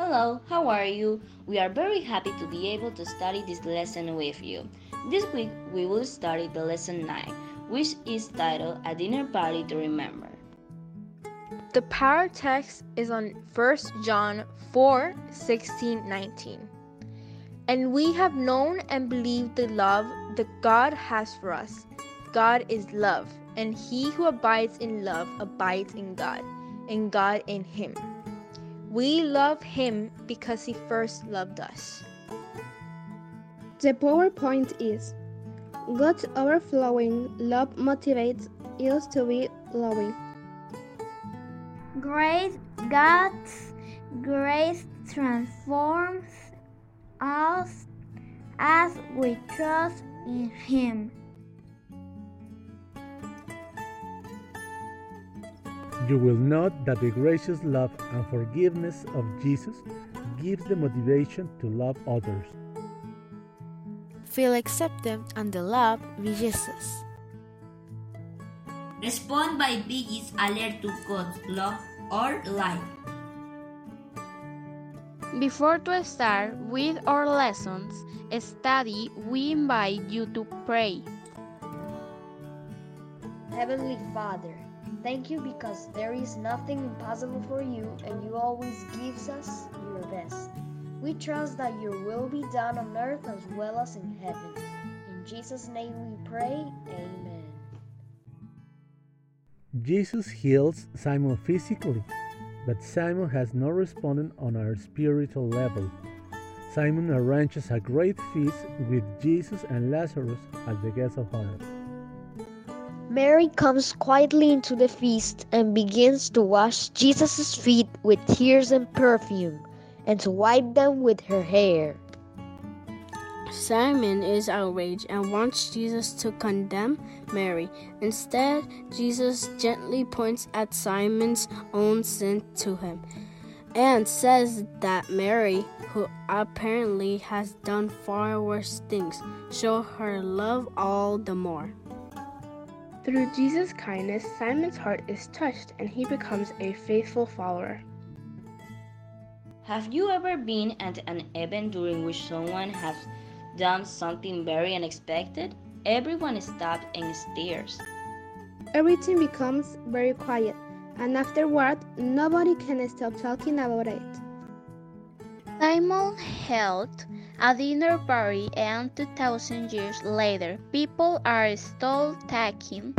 Hello, how are you? We are very happy to be able to study this lesson with you. This week we will study the lesson 9, which is titled A Dinner Party to Remember. The power text is on 1 John 4 16 19. And we have known and believed the love that God has for us. God is love, and he who abides in love abides in God, and God in him. We love him because he first loved us. The PowerPoint is God's overflowing love motivates us to be loving. Grace, God's grace transforms us as we trust in Him. You will note that the gracious love and forgiveness of Jesus gives the motivation to love others. Feel accepted and the love with Jesus. Respond by being alert to God's love or life. Before to start with our lessons study, we invite you to pray. Heavenly Father, thank you because there is nothing impossible for you and you always gives us your best. We trust that your will be done on earth as well as in heaven. In Jesus' name we pray. Amen. Jesus heals Simon physically, but Simon has not responded on our spiritual level. Simon arranges a great feast with Jesus and Lazarus as the guests of honor. Mary comes quietly into the feast and begins to wash Jesus' feet with tears and perfume, and to wipe them with her hair. Simon is outraged and wants Jesus to condemn Mary. Instead, Jesus gently points at Simon's own sin to him and says that Mary, who apparently has done far worse things, show her love all the more. Through Jesus' kindness, Simon's heart is touched and he becomes a faithful follower. Have you ever been at an event during which someone has done something very unexpected? Everyone stops and stares. Everything becomes very quiet, and afterward, nobody can stop talking about it. Simon held a dinner party, and 2,000 years later, people are still talking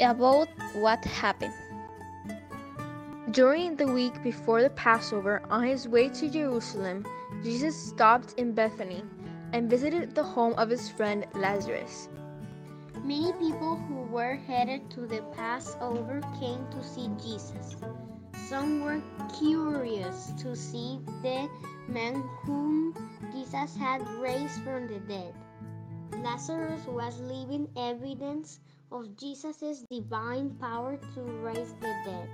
about what happened. During the week before the Passover, on his way to Jerusalem, Jesus stopped in Bethany and visited the home of his friend Lazarus. Many people who were headed to the Passover came to see Jesus. Some were curious to see the man whom Jesus had raised from the dead. Lazarus was living evidence of Jesus' divine power to raise the dead.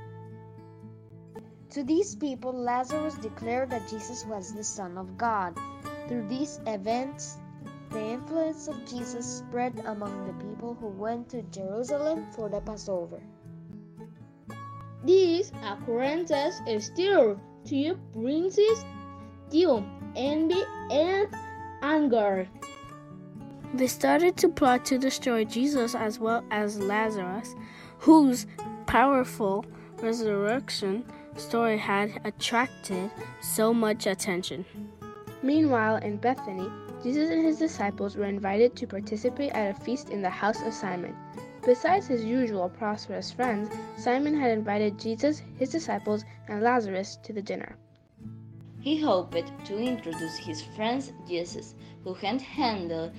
To these people, Lazarus declared that Jesus was the Son of God. Through these events, the influence of Jesus spread among the people who went to Jerusalem for the Passover. These occurrences stirred two princes, guilt, envy, and anger. They started to plot to destroy Jesus as well as Lazarus, whose powerful resurrection story had attracted so much attention. Meanwhile, in Bethany, Jesus and his disciples were invited to participate at a feast in the house of Simon. Besides his usual prosperous friends, Simon had invited Jesus, his disciples, and Lazarus to the dinner. He hoped to introduce his friend Jesus, who had handled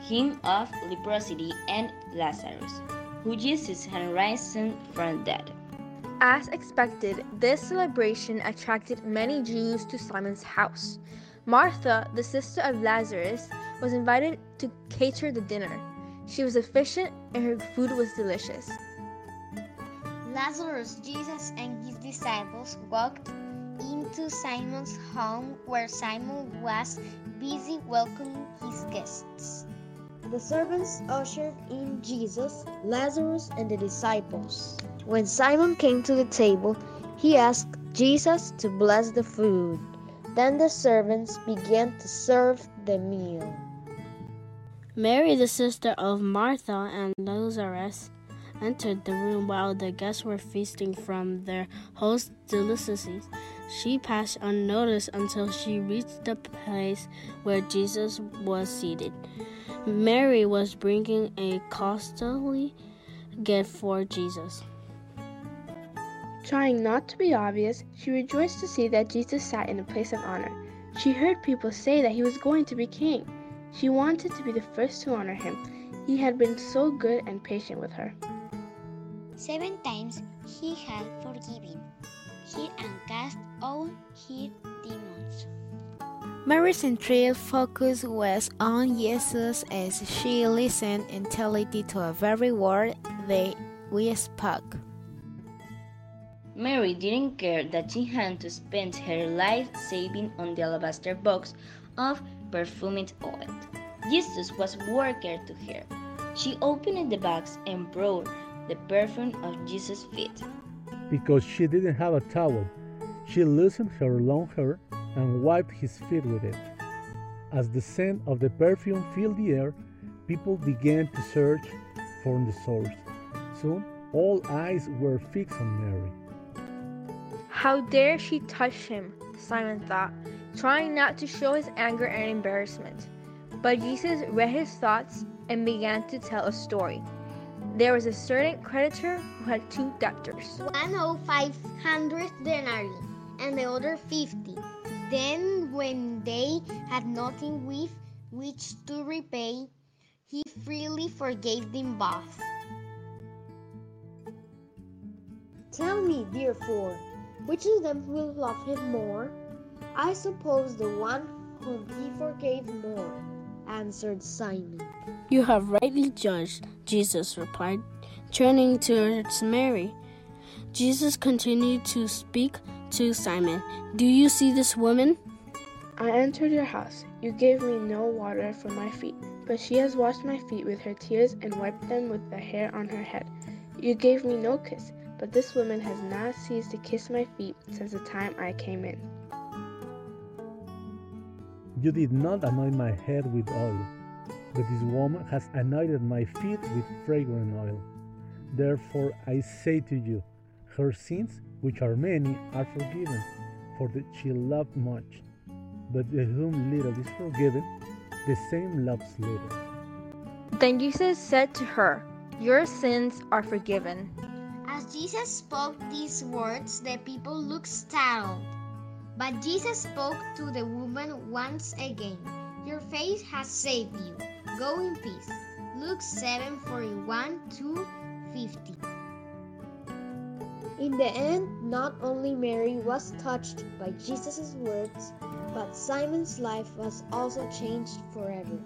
him of leprosy, and Lazarus, who Jesus had raised from the dead. As expected, this celebration attracted many Jews to Simon's house. Martha, the sister of Lazarus, was invited to cater the dinner. She was efficient and her food was delicious. Lazarus, Jesus, and his disciples walked into Simon's home where Simon was busy welcoming his guests. The servants ushered in Jesus, Lazarus, and the disciples. When Simon came to the table, he asked Jesus to bless the food. Then the servants began to serve the meal. Mary, the sister of Martha and Lazarus, entered the room while the guests were feasting from their host's delicacies. She passed unnoticed until she reached the place where Jesus was seated. Mary was bringing a costly gift for Jesus. Trying not to be obvious, she rejoiced to see that Jesus sat in a place of honor. She heard people say that he was going to be king. She wanted to be the first to honor him. He had been so good and patient with her. Seven times he had forgiven her and cast out her demons. Mary's entire focus was on Jesus as she listened intently to every word they we spoke. Mary didn't care that she had to spend her life saving on the alabaster box of perfumed oil. Jesus was worker to her. She opened the box and brought the perfume of Jesus' feet. Because she didn't have a towel, she loosened her long hair and wiped his feet with it. As the scent of the perfume filled the air, people began to search for the source. Soon, all eyes were fixed on Mary. How dare she touch him? Simon thought, trying not to show his anger and embarrassment. But Jesus read his thoughts and began to tell a story. There was a certain creditor who had two debtors. One owed 500 denarii and the other 50. Then, when they had nothing with which to repay, he freely forgave them both. Tell me, therefore, which of them will love him more? I suppose the one whom he forgave more, answered Simon. You have rightly judged, Jesus replied, turning towards Mary. Jesus continued to speak to Simon. Do you see this woman? I entered your house. You gave me no water for my feet, but she has washed my feet with her tears and wiped them with the hair on her head. You gave me no kiss, but this woman has not ceased to kiss my feet since the time I came in. You did not anoint my head with oil, but this woman has anointed my feet with fragrant oil. Therefore I say to you, her sins, which are many, are forgiven, for that she loved much. But to whom little is forgiven, the same loves little. Then Jesus said to her, Your sins are forgiven. As Jesus spoke these words, the people looked startled. But Jesus spoke to the woman once again. Your faith has saved you. Go in peace. Luke 7 41 to 50. In the end, not only Mary was touched by Jesus' words, but Simon's life was also changed forever.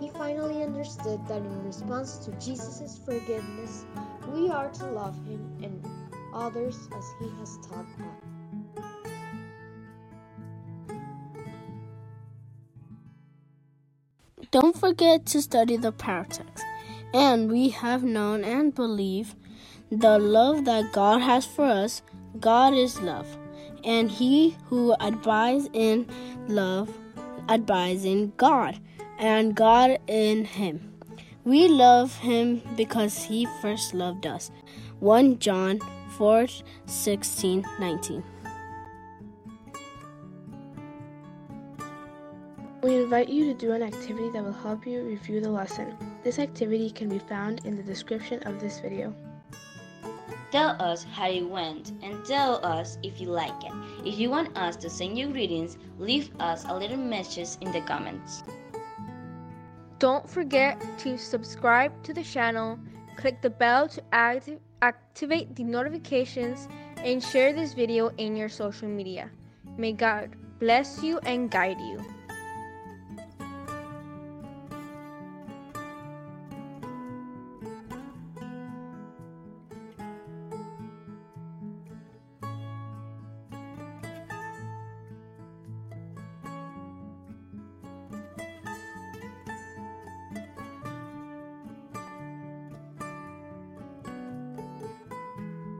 He finally understood that in response to Jesus' forgiveness, we are to love him and others as he has taught us. Don't forget to study the power text. And we have known and believe the love that God has for us. God is love. And he who abides in love abides in God, and God in him. We love him because he first loved us. 1 John 4 16 19. We invite you to do an activity that will help you review the lesson. This activity can be found in the description of this video. Tell us how it went and tell us if you like it. If you want us to send you greetings, leave us a little message in the comments. Don't forget to subscribe to the channel, click the bell to acti- activate the notifications, and share this video in your social media. May God bless you and guide you.